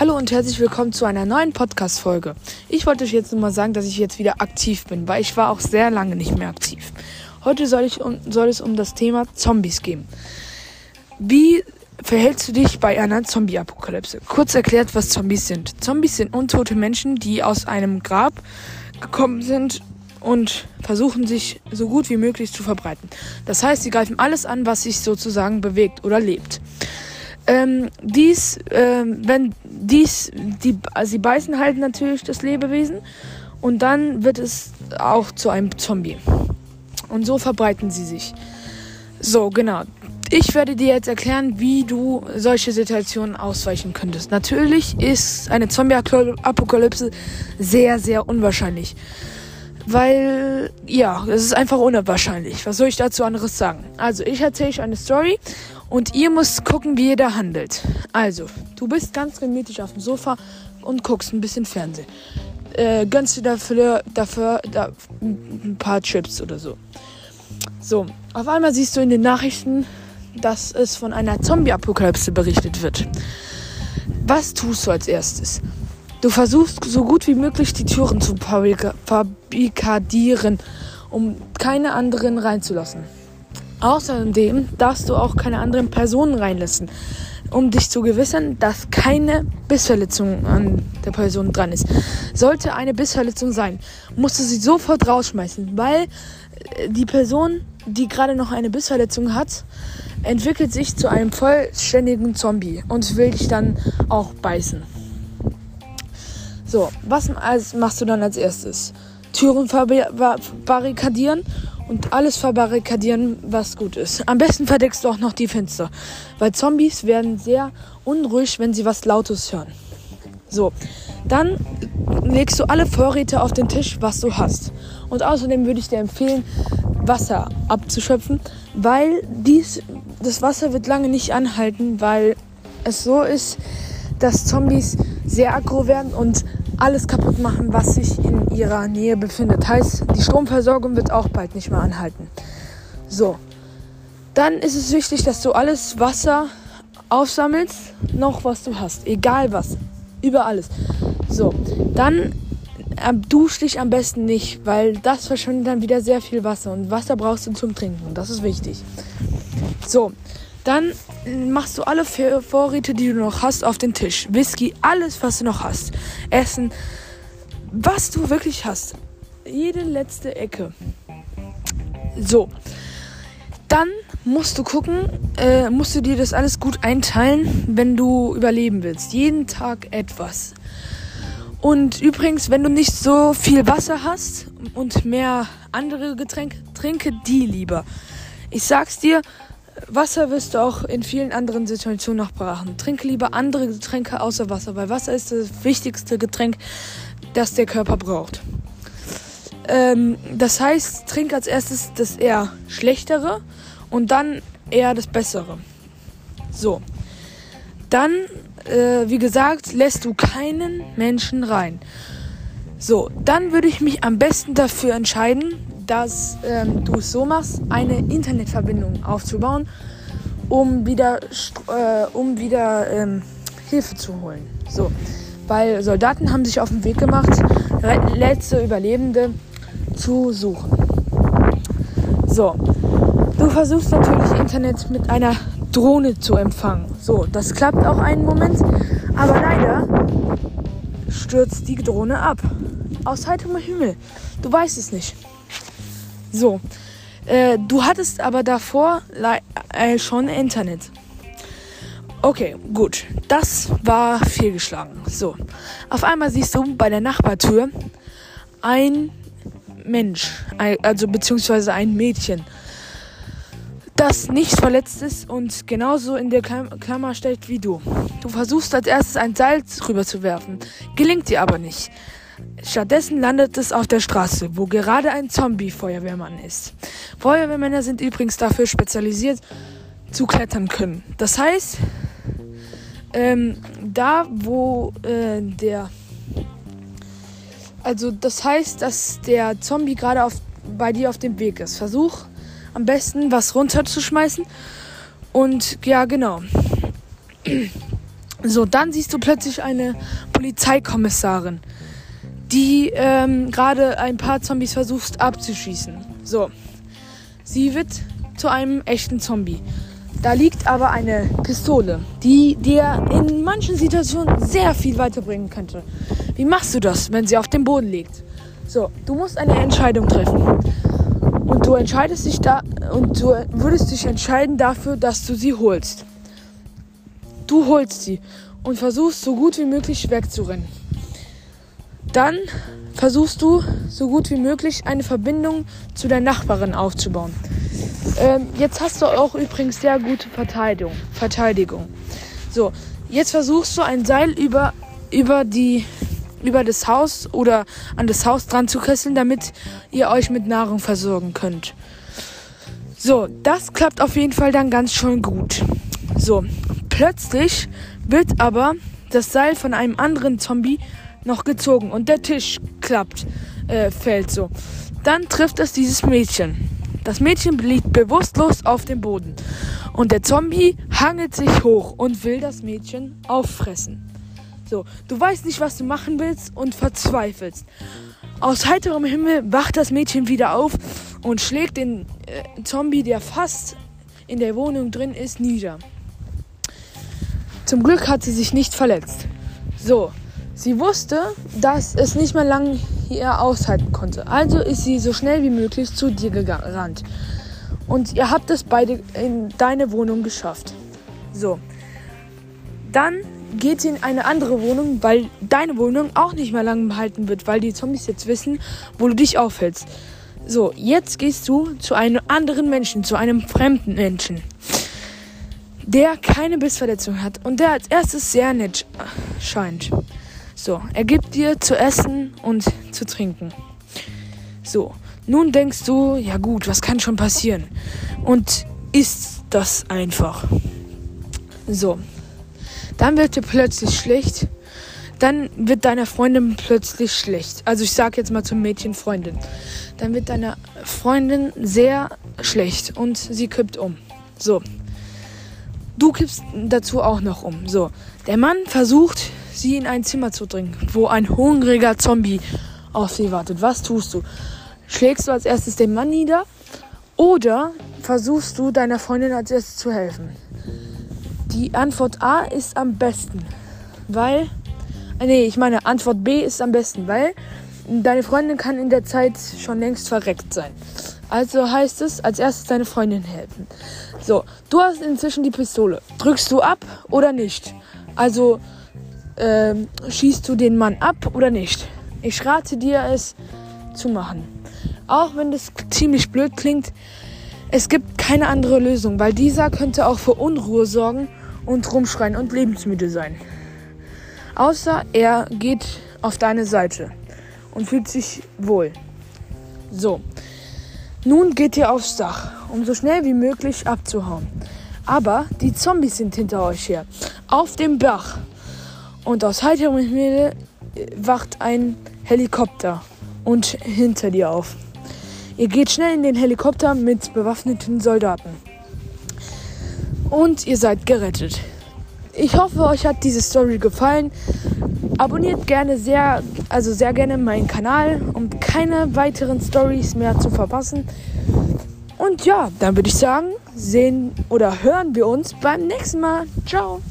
Hallo und herzlich willkommen zu einer neuen Podcast-Folge. Ich wollte euch jetzt nur mal sagen, dass ich jetzt wieder aktiv bin, weil ich war auch sehr lange nicht mehr aktiv. Heute soll, ich um, soll es um das Thema Zombies gehen. Wie verhältst du dich bei einer Zombie-Apokalypse? Kurz erklärt, was Zombies sind. Zombies sind untote Menschen, die aus einem Grab gekommen sind und versuchen sich so gut wie möglich zu verbreiten. Das heißt, sie greifen alles an, was sich sozusagen bewegt oder lebt. Ähm, dies, ähm, wenn dies, die, also sie beißen halt natürlich das Lebewesen und dann wird es auch zu einem Zombie. Und so verbreiten sie sich. So, genau. Ich werde dir jetzt erklären, wie du solche Situationen ausweichen könntest. Natürlich ist eine Zombie-Apokalypse sehr, sehr unwahrscheinlich. Weil, ja, es ist einfach unwahrscheinlich. Was soll ich dazu anderes sagen? Also, ich erzähle euch eine Story und ihr müsst gucken, wie ihr da handelt. Also, du bist ganz gemütlich auf dem Sofa und guckst ein bisschen Fernsehen. Äh, gönnst dir dafür, dafür da, ein paar Chips oder so. So, auf einmal siehst du in den Nachrichten, dass es von einer Zombie-Apokalypse berichtet wird. Was tust du als erstes? Du versuchst so gut wie möglich die Türen zu barrikadieren, um keine anderen reinzulassen. Außerdem darfst du auch keine anderen Personen reinlassen, um dich zu gewissern, dass keine Bissverletzung an der Person dran ist. Sollte eine Bissverletzung sein, musst du sie sofort rausschmeißen, weil äh, die Person, die gerade noch eine Bissverletzung hat, entwickelt sich zu einem vollständigen Zombie und will dich dann auch beißen. So, was machst du dann als erstes? Türen verbarrikadieren und alles verbarrikadieren, was gut ist. Am besten verdeckst du auch noch die Fenster, weil Zombies werden sehr unruhig, wenn sie was Lautes hören. So, dann legst du alle Vorräte auf den Tisch, was du hast. Und außerdem würde ich dir empfehlen, Wasser abzuschöpfen, weil dies, das Wasser wird lange nicht anhalten, weil es so ist, dass Zombies sehr aggro werden und alles kaputt machen, was sich in ihrer Nähe befindet. Heißt, die Stromversorgung wird auch bald nicht mehr anhalten. So. Dann ist es wichtig, dass du alles Wasser aufsammelst, noch was du hast. Egal was. Über alles. So. Dann äh, dusch dich am besten nicht, weil das verschwindet dann wieder sehr viel Wasser. Und Wasser brauchst du zum Trinken. Das ist wichtig. So. Dann machst du alle Vorräte, die du noch hast, auf den Tisch. Whisky, alles, was du noch hast. Essen, was du wirklich hast. Jede letzte Ecke. So. Dann musst du gucken, äh, musst du dir das alles gut einteilen, wenn du überleben willst. Jeden Tag etwas. Und übrigens, wenn du nicht so viel Wasser hast und mehr andere Getränke, trinke die lieber. Ich sag's dir, Wasser wirst du auch in vielen anderen Situationen noch brauchen. Trinke lieber andere Getränke außer Wasser, weil Wasser ist das wichtigste Getränk, das der Körper braucht. Ähm, das heißt, trink als erstes das eher schlechtere und dann eher das bessere. So. Dann, äh, wie gesagt, lässt du keinen Menschen rein. So, dann würde ich mich am besten dafür entscheiden, dass ähm, du es so machst, eine Internetverbindung aufzubauen, um wieder, äh, um wieder ähm, Hilfe zu holen. So, weil Soldaten haben sich auf den Weg gemacht, letzte Überlebende zu suchen. So, du versuchst natürlich Internet mit einer Drohne zu empfangen. So, das klappt auch einen Moment, aber leider stürzt die Drohne ab. Aus heiterem Himmel. Du weißt es nicht. So. Äh, du hattest aber davor äh, schon Internet. Okay, gut. Das war fehlgeschlagen. So. Auf einmal siehst du bei der Nachbartür ein Mensch, also beziehungsweise ein Mädchen, das nicht verletzt ist und genauso in der Klammer steht wie du. Du versuchst als erstes ein Seil rüber zu werfen, gelingt dir aber nicht. Stattdessen landet es auf der Straße, wo gerade ein Zombie-Feuerwehrmann ist. Feuerwehrmänner sind übrigens dafür spezialisiert, zu klettern können. Das heißt, ähm, da wo äh, der also das heißt, dass der Zombie gerade bei dir auf dem Weg ist. Versuch am besten was runterzuschmeißen. Und ja, genau. So, dann siehst du plötzlich eine Polizeikommissarin, die ähm, gerade ein paar Zombies versucht abzuschießen. So, sie wird zu einem echten Zombie. Da liegt aber eine Pistole, die dir in manchen Situationen sehr viel weiterbringen könnte. Wie machst du das, wenn sie auf dem Boden liegt? So, du musst eine Entscheidung treffen. Und du entscheidest dich da und du würdest dich entscheiden dafür, dass du sie holst. Du holst sie und versuchst so gut wie möglich wegzurennen. Dann versuchst du so gut wie möglich eine Verbindung zu der Nachbarin aufzubauen. Ähm, jetzt hast du auch übrigens sehr gute Verteidigung. Verteidigung. So, jetzt versuchst du ein Seil über, über, die, über das Haus oder an das Haus dran zu kesseln, damit ihr euch mit Nahrung versorgen könnt. So, das klappt auf jeden Fall dann ganz schön gut. So, plötzlich wird aber das Seil von einem anderen Zombie noch gezogen und der Tisch klappt, äh, fällt so. Dann trifft es dieses Mädchen. Das Mädchen liegt bewusstlos auf dem Boden und der Zombie hangelt sich hoch und will das Mädchen auffressen. So, du weißt nicht, was du machen willst und verzweifelst. Aus heiterem Himmel wacht das Mädchen wieder auf und schlägt den äh, Zombie, der fast in der Wohnung drin ist, nieder. Zum Glück hat sie sich nicht verletzt. So, sie wusste, dass es nicht mehr lang hier aushalten konnte. Also ist sie so schnell wie möglich zu dir gerannt. Und ihr habt es beide in deine Wohnung geschafft. So. Dann geht sie in eine andere Wohnung, weil deine Wohnung auch nicht mehr lange behalten wird, weil die Zombies jetzt wissen, wo du dich aufhältst. So, jetzt gehst du zu einem anderen Menschen, zu einem fremden Menschen, der keine Bissverletzung hat und der als erstes sehr nett scheint. So, er gibt dir zu essen und zu trinken. So, nun denkst du, ja gut, was kann schon passieren? Und isst das einfach. So, dann wird dir plötzlich schlecht. Dann wird deiner Freundin plötzlich schlecht. Also ich sag jetzt mal zum Mädchen Freundin. Dann wird deiner Freundin sehr schlecht und sie kippt um. So. Du kippst dazu auch noch um. So. Der Mann versucht sie in ein Zimmer zu dringen, wo ein hungriger Zombie auf sie wartet. Was tust du? Schlägst du als erstes den Mann nieder oder versuchst du deiner Freundin als erstes zu helfen? Die Antwort A ist am besten, weil. Nee, ich meine, Antwort B ist am besten, weil deine Freundin kann in der Zeit schon längst verreckt sein. Also heißt es, als erstes deine Freundin helfen. So, du hast inzwischen die Pistole. Drückst du ab oder nicht? Also, ähm, schießt du den Mann ab oder nicht? Ich rate dir es zu machen. Auch wenn das ziemlich blöd klingt, es gibt keine andere Lösung, weil dieser könnte auch für Unruhe sorgen und rumschreien und lebensmüde sein. Außer er geht auf deine Seite und fühlt sich wohl. So, nun geht ihr aufs Dach, um so schnell wie möglich abzuhauen. Aber die Zombies sind hinter euch her, auf dem Dach. Und aus heiterem Himmel wacht ein Helikopter und hinter dir auf. Ihr geht schnell in den Helikopter mit bewaffneten Soldaten. Und ihr seid gerettet. Ich hoffe, euch hat diese Story gefallen. Abonniert gerne sehr, also sehr gerne meinen Kanal, um keine weiteren Stories mehr zu verpassen. Und ja, dann würde ich sagen, sehen oder hören wir uns beim nächsten Mal. Ciao.